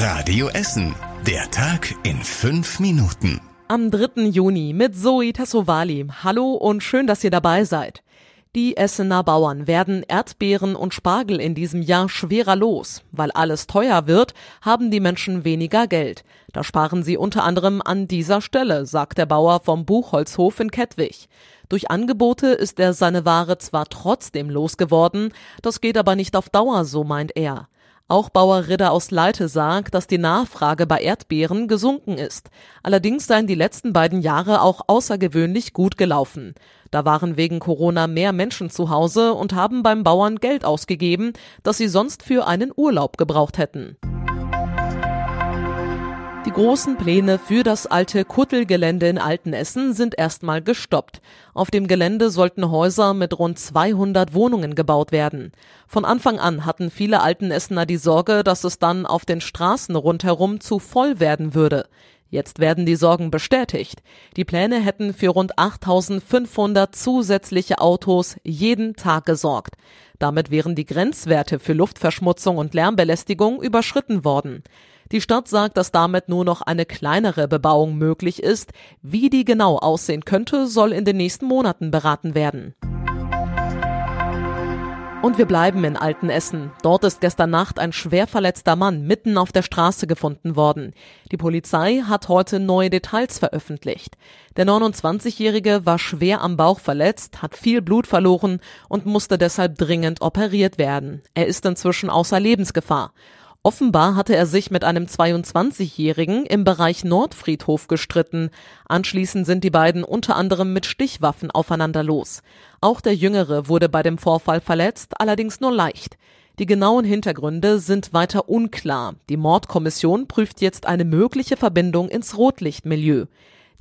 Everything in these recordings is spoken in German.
Radio Essen. Der Tag in fünf Minuten. Am 3. Juni mit Zoe Tassovali. Hallo und schön, dass ihr dabei seid. Die Essener Bauern werden Erdbeeren und Spargel in diesem Jahr schwerer los. Weil alles teuer wird, haben die Menschen weniger Geld. Da sparen sie unter anderem an dieser Stelle, sagt der Bauer vom Buchholzhof in Kettwig. Durch Angebote ist er seine Ware zwar trotzdem losgeworden, das geht aber nicht auf Dauer, so meint er. Auch Bauer Ridder aus Leite sagt, dass die Nachfrage bei Erdbeeren gesunken ist. Allerdings seien die letzten beiden Jahre auch außergewöhnlich gut gelaufen. Da waren wegen Corona mehr Menschen zu Hause und haben beim Bauern Geld ausgegeben, das sie sonst für einen Urlaub gebraucht hätten. Die großen Pläne für das alte Kuttelgelände in Altenessen sind erstmal gestoppt. Auf dem Gelände sollten Häuser mit rund 200 Wohnungen gebaut werden. Von Anfang an hatten viele Altenessener die Sorge, dass es dann auf den Straßen rundherum zu voll werden würde. Jetzt werden die Sorgen bestätigt. Die Pläne hätten für rund 8500 zusätzliche Autos jeden Tag gesorgt. Damit wären die Grenzwerte für Luftverschmutzung und Lärmbelästigung überschritten worden. Die Stadt sagt, dass damit nur noch eine kleinere Bebauung möglich ist. Wie die genau aussehen könnte, soll in den nächsten Monaten beraten werden. Und wir bleiben in Altenessen. Dort ist gestern Nacht ein schwer verletzter Mann mitten auf der Straße gefunden worden. Die Polizei hat heute neue Details veröffentlicht. Der 29-Jährige war schwer am Bauch verletzt, hat viel Blut verloren und musste deshalb dringend operiert werden. Er ist inzwischen außer Lebensgefahr. Offenbar hatte er sich mit einem 22-Jährigen im Bereich Nordfriedhof gestritten. Anschließend sind die beiden unter anderem mit Stichwaffen aufeinander los. Auch der Jüngere wurde bei dem Vorfall verletzt, allerdings nur leicht. Die genauen Hintergründe sind weiter unklar. Die Mordkommission prüft jetzt eine mögliche Verbindung ins Rotlichtmilieu.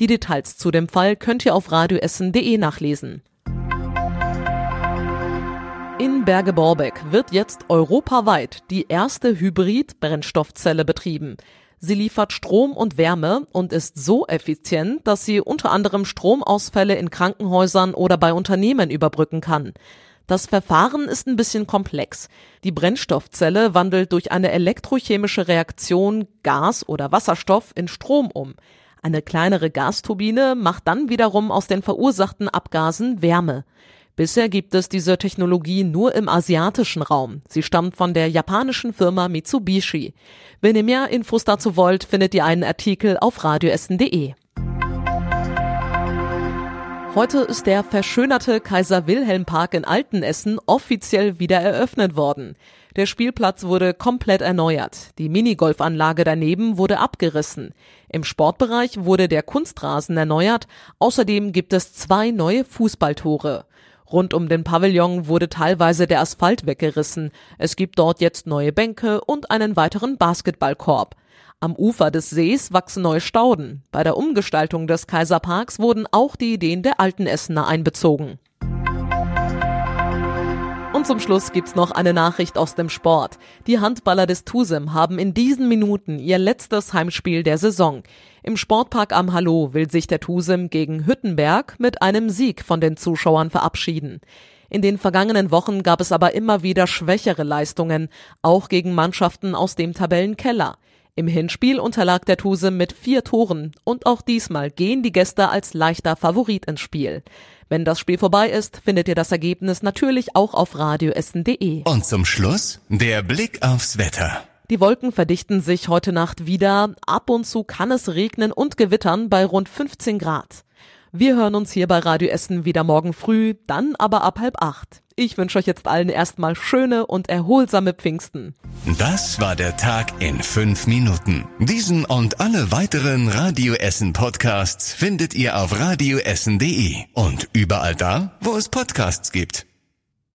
Die Details zu dem Fall könnt ihr auf radioessen.de nachlesen. Berge-Borbeck wird jetzt europaweit die erste Hybrid-Brennstoffzelle betrieben. Sie liefert Strom und Wärme und ist so effizient, dass sie unter anderem Stromausfälle in Krankenhäusern oder bei Unternehmen überbrücken kann. Das Verfahren ist ein bisschen komplex. Die Brennstoffzelle wandelt durch eine elektrochemische Reaktion Gas oder Wasserstoff in Strom um. Eine kleinere Gasturbine macht dann wiederum aus den verursachten Abgasen Wärme. Bisher gibt es diese Technologie nur im asiatischen Raum. Sie stammt von der japanischen Firma Mitsubishi. Wenn ihr mehr Infos dazu wollt, findet ihr einen Artikel auf radioessen.de. Heute ist der verschönerte Kaiser Wilhelm Park in Altenessen offiziell wieder eröffnet worden. Der Spielplatz wurde komplett erneuert. Die Minigolfanlage daneben wurde abgerissen. Im Sportbereich wurde der Kunstrasen erneuert. Außerdem gibt es zwei neue Fußballtore. Rund um den Pavillon wurde teilweise der Asphalt weggerissen. Es gibt dort jetzt neue Bänke und einen weiteren Basketballkorb. Am Ufer des Sees wachsen neue Stauden. Bei der Umgestaltung des Kaiserparks wurden auch die Ideen der alten Essener einbezogen. Und zum Schluss gibt's noch eine Nachricht aus dem Sport. Die Handballer des Tusem haben in diesen Minuten ihr letztes Heimspiel der Saison. Im Sportpark am Hallo will sich der Tusem gegen Hüttenberg mit einem Sieg von den Zuschauern verabschieden. In den vergangenen Wochen gab es aber immer wieder schwächere Leistungen, auch gegen Mannschaften aus dem Tabellenkeller. Im Hinspiel unterlag der Tuse mit vier Toren und auch diesmal gehen die Gäste als leichter Favorit ins Spiel. Wenn das Spiel vorbei ist, findet ihr das Ergebnis natürlich auch auf radioessen.de. Und zum Schluss der Blick aufs Wetter. Die Wolken verdichten sich heute Nacht wieder. Ab und zu kann es regnen und gewittern bei rund 15 Grad. Wir hören uns hier bei Radio Essen wieder morgen früh, dann aber ab halb acht. Ich wünsche euch jetzt allen erstmal schöne und erholsame Pfingsten. Das war der Tag in fünf Minuten. Diesen und alle weiteren Radio Essen Podcasts findet ihr auf radioessen.de und überall da, wo es Podcasts gibt.